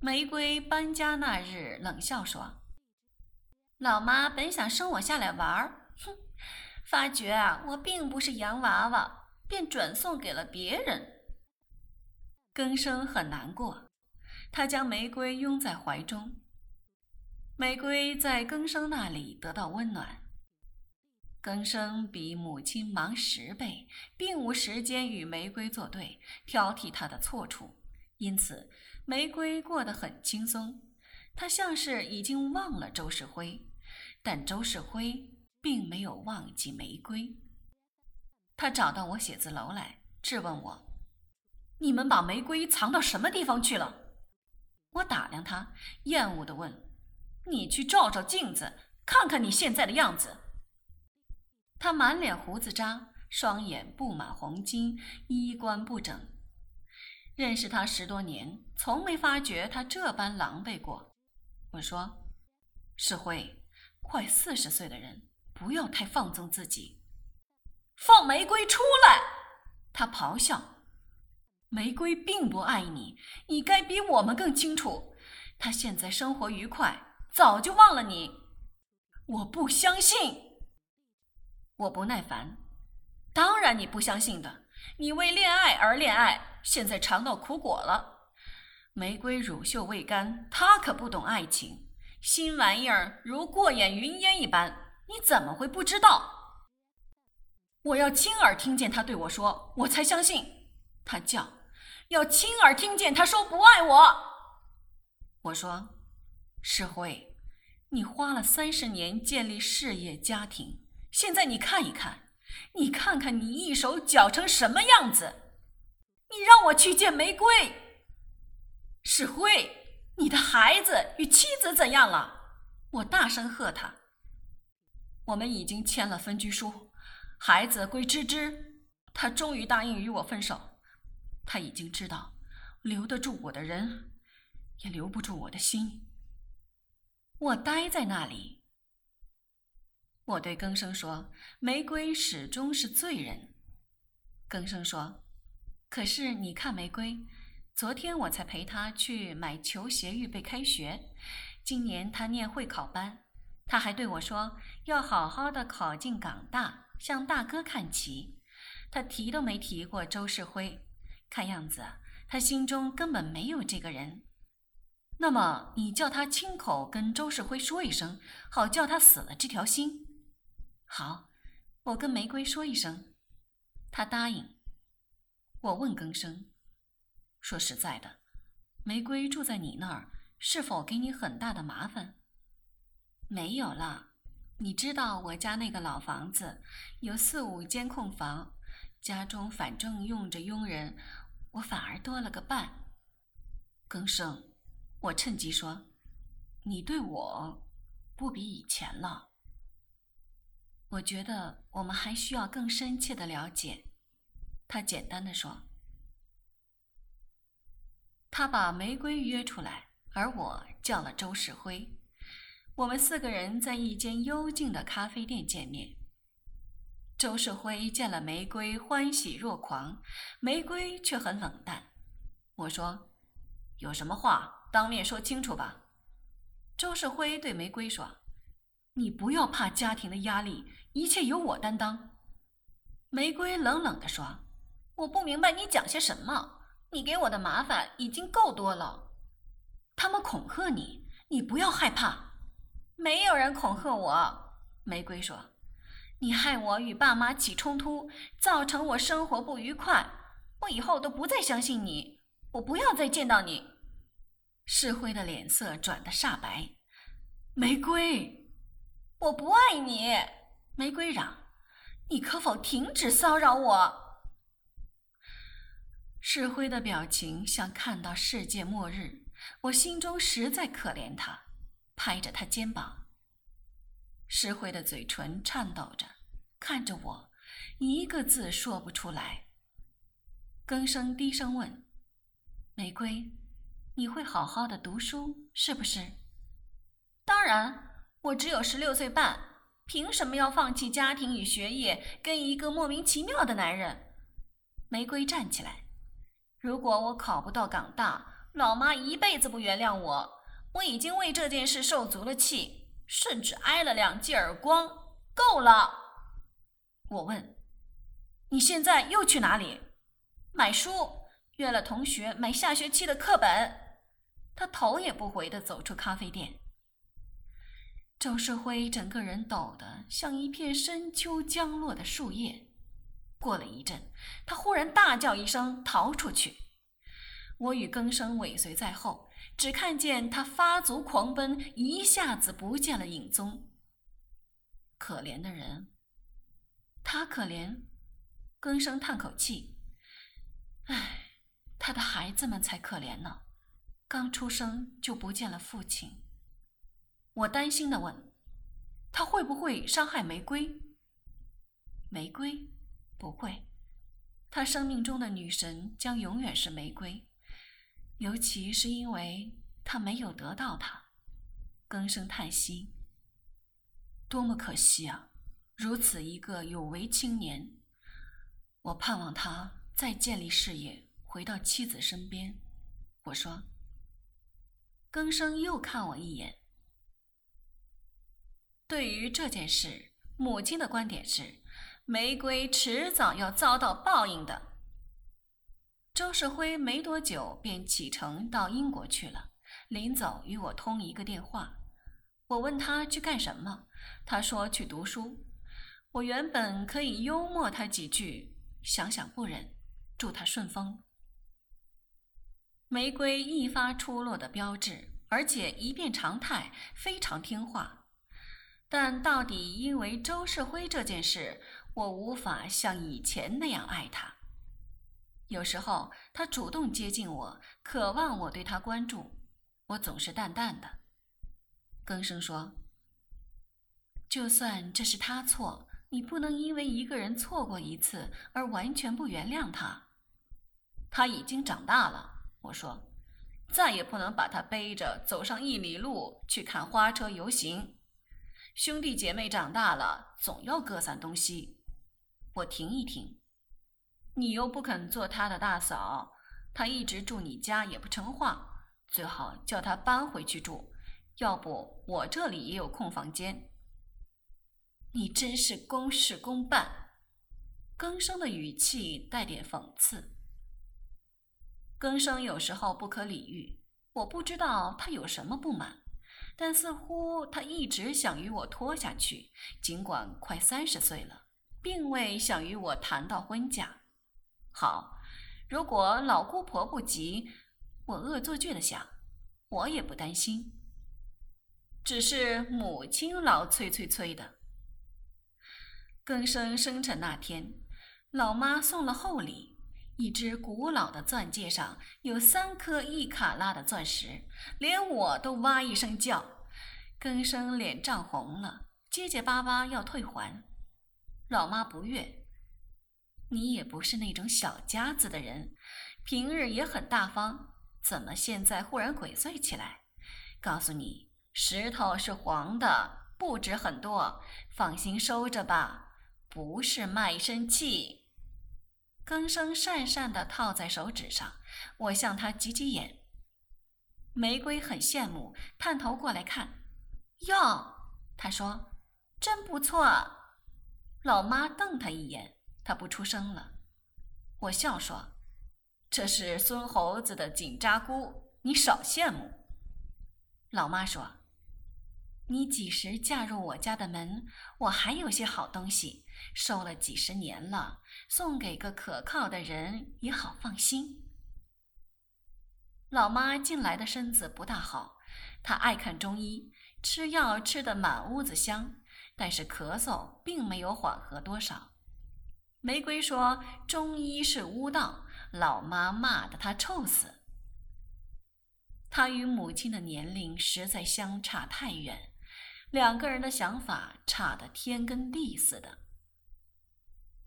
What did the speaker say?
玫瑰搬家那日冷笑说：“老妈本想生我下来玩儿，哼，发觉啊我并不是洋娃娃，便转送给了别人。”更生很难过，他将玫瑰拥在怀中。玫瑰在更生那里得到温暖。更生比母亲忙十倍，并无时间与玫瑰作对，挑剔她的错处，因此玫瑰过得很轻松。她像是已经忘了周世辉，但周世辉并没有忘记玫瑰。他找到我写字楼来，质问我：“你们把玫瑰藏到什么地方去了？”我打量他，厌恶地问。你去照照镜子，看看你现在的样子。他满脸胡子渣，双眼布满红巾，衣冠不整。认识他十多年，从没发觉他这般狼狈过。我说：“世辉，快四十岁的人，不要太放纵自己。”放玫瑰出来！他咆哮：“玫瑰并不爱你，你该比我们更清楚。他现在生活愉快。”早就忘了你，我不相信。我不耐烦。当然你不相信的，你为恋爱而恋爱，现在尝到苦果了。玫瑰乳臭未干，他可不懂爱情。新玩意儿如过眼云烟一般，你怎么会不知道？我要亲耳听见他对我说，我才相信。他叫，要亲耳听见他说不爱我。我说。世辉，你花了三十年建立事业家庭，现在你看一看，你看看你一手搅成什么样子！你让我去见玫瑰。世辉，你的孩子与妻子怎样了？我大声喝他。我们已经签了分居书，孩子归芝芝，他终于答应与我分手。他已经知道，留得住我的人，也留不住我的心。我呆在那里。我对更生说：“玫瑰始终是罪人。”更生说：“可是你看玫瑰，昨天我才陪她去买球鞋，预备开学。今年她念会考班，她还对我说要好好的考进港大，向大哥看齐。她提都没提过周世辉，看样子她心中根本没有这个人。”那么你叫他亲口跟周世辉说一声，好叫他死了这条心。好，我跟玫瑰说一声，他答应。我问更生，说实在的，玫瑰住在你那儿，是否给你很大的麻烦？没有了，你知道我家那个老房子有四五间空房，家中反正用着佣人，我反而多了个伴。更生。我趁机说：“你对我不比以前了。”我觉得我们还需要更深切的了解。他简单的说：“他把玫瑰约出来，而我叫了周世辉。我们四个人在一间幽静的咖啡店见面。周世辉见了玫瑰，欢喜若狂，玫瑰却很冷淡。我说：“有什么话？”当面说清楚吧，周世辉对玫瑰说：“你不要怕家庭的压力，一切由我担当。”玫瑰冷冷地说：“我不明白你讲些什么，你给我的麻烦已经够多了。他们恐吓你，你不要害怕。没有人恐吓我。”玫瑰说：“你害我与爸妈起冲突，造成我生活不愉快，我以后都不再相信你，我不要再见到你。”世辉的脸色转得煞白。玫瑰，我不爱你！玫瑰嚷：“你可否停止骚扰我？”世辉的表情像看到世界末日，我心中实在可怜他，拍着他肩膀。世辉的嘴唇颤抖着，看着我，一个字说不出来。更生低声问：“玫瑰。”你会好好的读书，是不是？当然，我只有十六岁半，凭什么要放弃家庭与学业，跟一个莫名其妙的男人？玫瑰站起来。如果我考不到港大，老妈一辈子不原谅我，我已经为这件事受足了气，甚至挨了两记耳光，够了。我问：“你现在又去哪里？”买书，约了同学买下学期的课本。他头也不回地走出咖啡店。周世辉整个人抖得像一片深秋将落的树叶。过了一阵，他忽然大叫一声，逃出去。我与更生尾随在后，只看见他发足狂奔，一下子不见了影踪。可怜的人，他可怜。更生叹口气：“唉，他的孩子们才可怜呢，刚出生就不见了父亲。”我担心的问：“他会不会伤害玫瑰？”玫瑰，不会，他生命中的女神将永远是玫瑰。尤其是因为他没有得到她，更生叹息。多么可惜啊！如此一个有为青年，我盼望他再建立事业，回到妻子身边。我说。更生又看我一眼。对于这件事，母亲的观点是：玫瑰迟早要遭到报应的。周世辉没多久便启程到英国去了。临走与我通一个电话，我问他去干什么，他说去读书。我原本可以幽默他几句，想想不忍，祝他顺风。玫瑰一发出落的标志，而且一变常态，非常听话。但到底因为周世辉这件事，我无法像以前那样爱他。有时候他主动接近我，渴望我对他关注，我总是淡淡的。更生说：“就算这是他错，你不能因为一个人错过一次而完全不原谅他。他已经长大了。”我说：“再也不能把他背着走上一里路去看花车游行。兄弟姐妹长大了，总要各散东西。”我停一停。你又不肯做他的大嫂，他一直住你家也不成话，最好叫他搬回去住。要不我这里也有空房间。你真是公事公办。更生的语气带点讽刺。更生有时候不可理喻，我不知道他有什么不满，但似乎他一直想与我拖下去，尽管快三十岁了，并未想与我谈到婚嫁。好，如果老姑婆不急，我恶作剧的想，我也不担心。只是母亲老催催催的。更生生辰那天，老妈送了厚礼，一只古老的钻戒上有三颗一卡拉的钻石，连我都哇一声叫。更生脸涨红了，结结巴巴要退还，老妈不悦。你也不是那种小家子的人，平日也很大方，怎么现在忽然鬼祟起来？告诉你，石头是黄的，不值很多，放心收着吧，不是卖身契。更生讪讪地套在手指上，我向他挤挤眼。玫瑰很羡慕，探头过来看。哟，他说，真不错。老妈瞪他一眼。他不出声了，我笑说：“这是孙猴子的紧扎箍，你少羡慕。”老妈说：“你几时嫁入我家的门？我还有些好东西，收了几十年了，送给个可靠的人也好放心。”老妈近来的身子不大好，她爱看中医，吃药吃得满屋子香，但是咳嗽并没有缓和多少。玫瑰说：“中医是巫道，老妈骂得他臭死。他与母亲的年龄实在相差太远，两个人的想法差得天跟地似的。